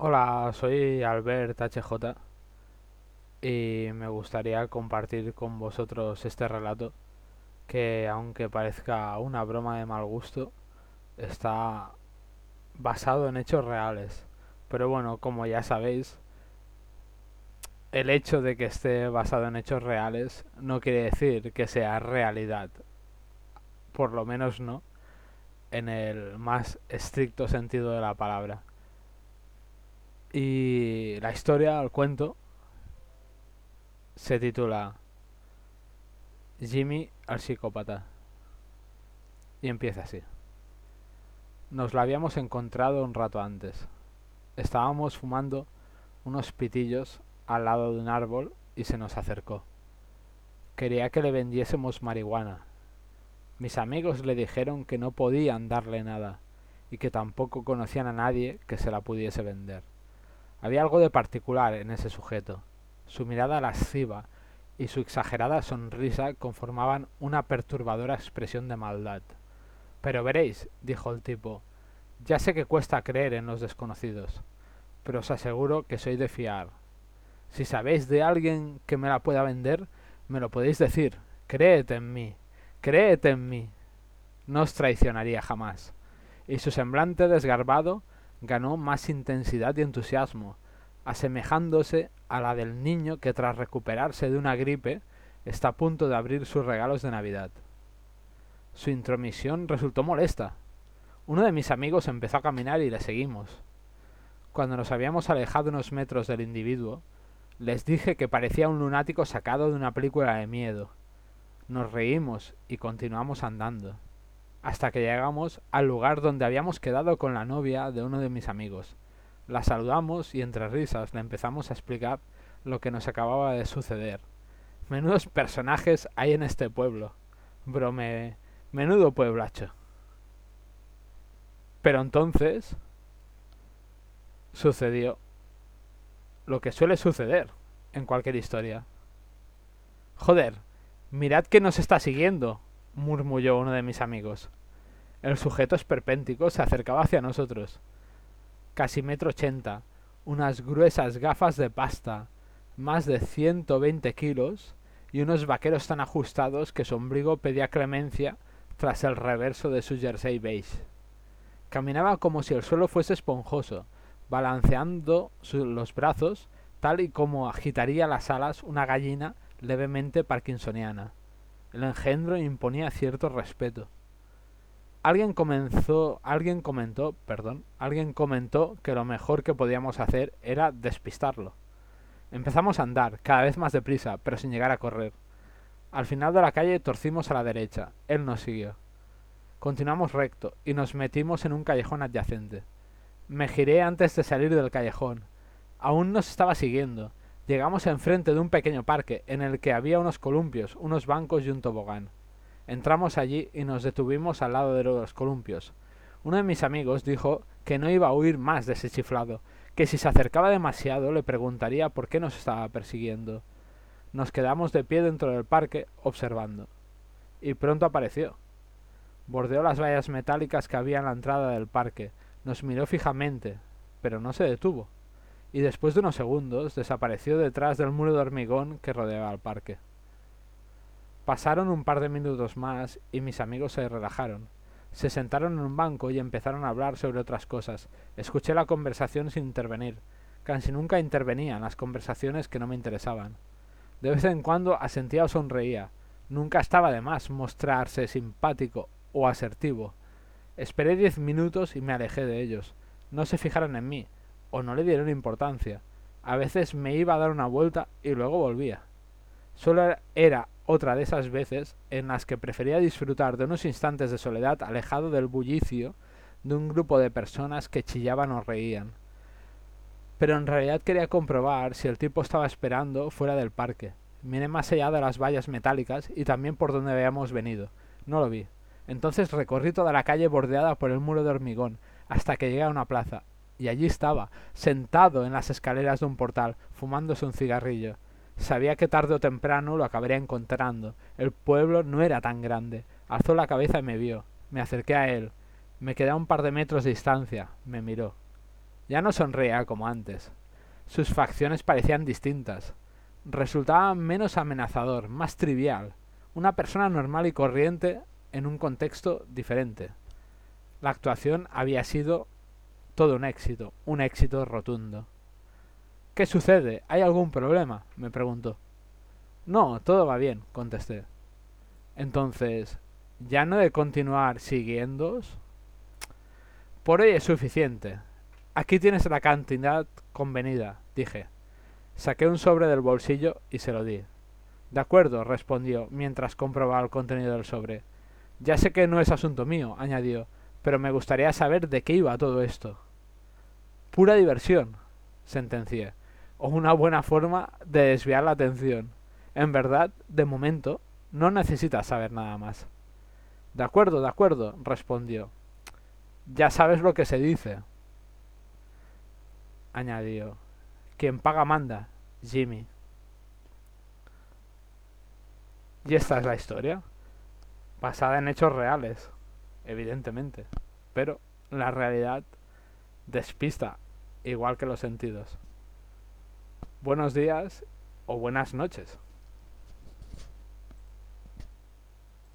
Hola, soy Albert HJ y me gustaría compartir con vosotros este relato que aunque parezca una broma de mal gusto, está basado en hechos reales. Pero bueno, como ya sabéis, el hecho de que esté basado en hechos reales no quiere decir que sea realidad. Por lo menos no en el más estricto sentido de la palabra. Y la historia, el cuento, se titula Jimmy al psicópata. Y empieza así. Nos la habíamos encontrado un rato antes. Estábamos fumando unos pitillos al lado de un árbol y se nos acercó. Quería que le vendiésemos marihuana. Mis amigos le dijeron que no podían darle nada y que tampoco conocían a nadie que se la pudiese vender. Había algo de particular en ese sujeto. Su mirada lasciva y su exagerada sonrisa conformaban una perturbadora expresión de maldad. Pero veréis, dijo el tipo, ya sé que cuesta creer en los desconocidos, pero os aseguro que soy de fiar. Si sabéis de alguien que me la pueda vender, me lo podéis decir. Creed en mí, creed en mí. No os traicionaría jamás. Y su semblante desgarbado ganó más intensidad y entusiasmo, asemejándose a la del niño que tras recuperarse de una gripe está a punto de abrir sus regalos de Navidad. Su intromisión resultó molesta. Uno de mis amigos empezó a caminar y le seguimos. Cuando nos habíamos alejado unos metros del individuo, les dije que parecía un lunático sacado de una película de miedo. Nos reímos y continuamos andando hasta que llegamos al lugar donde habíamos quedado con la novia de uno de mis amigos. La saludamos y entre risas le empezamos a explicar lo que nos acababa de suceder. Menudos personajes hay en este pueblo. Brome. Menudo pueblacho. Pero entonces sucedió lo que suele suceder en cualquier historia. Joder, mirad que nos está siguiendo, murmulló uno de mis amigos. El sujeto esperpéntico se acercaba hacia nosotros. Casi metro ochenta, unas gruesas gafas de pasta, más de ciento veinte kilos y unos vaqueros tan ajustados que su ombligo pedía clemencia tras el reverso de su jersey beige. Caminaba como si el suelo fuese esponjoso, balanceando los brazos tal y como agitaría las alas una gallina levemente parkinsoniana. El engendro imponía cierto respeto. Alguien comenzó, alguien comentó, perdón, alguien comentó que lo mejor que podíamos hacer era despistarlo. Empezamos a andar, cada vez más deprisa, pero sin llegar a correr. Al final de la calle torcimos a la derecha. Él nos siguió. Continuamos recto y nos metimos en un callejón adyacente. Me giré antes de salir del callejón. Aún nos estaba siguiendo. Llegamos enfrente de un pequeño parque en el que había unos columpios, unos bancos y un tobogán. Entramos allí y nos detuvimos al lado de los columpios. Uno de mis amigos dijo que no iba a huir más de ese chiflado, que si se acercaba demasiado le preguntaría por qué nos estaba persiguiendo. Nos quedamos de pie dentro del parque observando. Y pronto apareció. Bordeó las vallas metálicas que había en la entrada del parque, nos miró fijamente, pero no se detuvo y después de unos segundos desapareció detrás del muro de hormigón que rodeaba el parque. Pasaron un par de minutos más y mis amigos se relajaron. Se sentaron en un banco y empezaron a hablar sobre otras cosas. Escuché la conversación sin intervenir. Casi nunca intervenía en las conversaciones que no me interesaban. De vez en cuando asentía o sonreía. Nunca estaba de más mostrarse simpático o asertivo. Esperé diez minutos y me alejé de ellos. No se fijaron en mí, o no le dieron importancia. A veces me iba a dar una vuelta y luego volvía. Solo era otra de esas veces en las que prefería disfrutar de unos instantes de soledad alejado del bullicio de un grupo de personas que chillaban o reían. Pero en realidad quería comprobar si el tipo estaba esperando fuera del parque. Miré más allá de las vallas metálicas y también por donde habíamos venido. No lo vi. Entonces recorrí toda la calle bordeada por el muro de hormigón, hasta que llegué a una plaza, y allí estaba, sentado en las escaleras de un portal, fumándose un cigarrillo. Sabía que tarde o temprano lo acabaría encontrando. El pueblo no era tan grande. Alzó la cabeza y me vio. Me acerqué a él. Me quedé a un par de metros de distancia. Me miró. Ya no sonreía como antes. Sus facciones parecían distintas. Resultaba menos amenazador, más trivial. Una persona normal y corriente en un contexto diferente. La actuación había sido todo un éxito, un éxito rotundo. ¿Qué sucede? ¿Hay algún problema? me preguntó. No, todo va bien, contesté. Entonces, ¿ya no de continuar siguiéndoos? Por hoy es suficiente. Aquí tienes la cantidad convenida, dije. Saqué un sobre del bolsillo y se lo di. De acuerdo, respondió, mientras comprobaba el contenido del sobre. Ya sé que no es asunto mío, añadió, pero me gustaría saber de qué iba todo esto. Pura diversión, sentencié, o una buena forma de desviar la atención. En verdad, de momento, no necesitas saber nada más. De acuerdo, de acuerdo, respondió. Ya sabes lo que se dice. Añadió. Quien paga manda, Jimmy. Y esta es la historia. Basada en hechos reales, evidentemente. Pero la realidad despista, igual que los sentidos. Buenos días o buenas noches.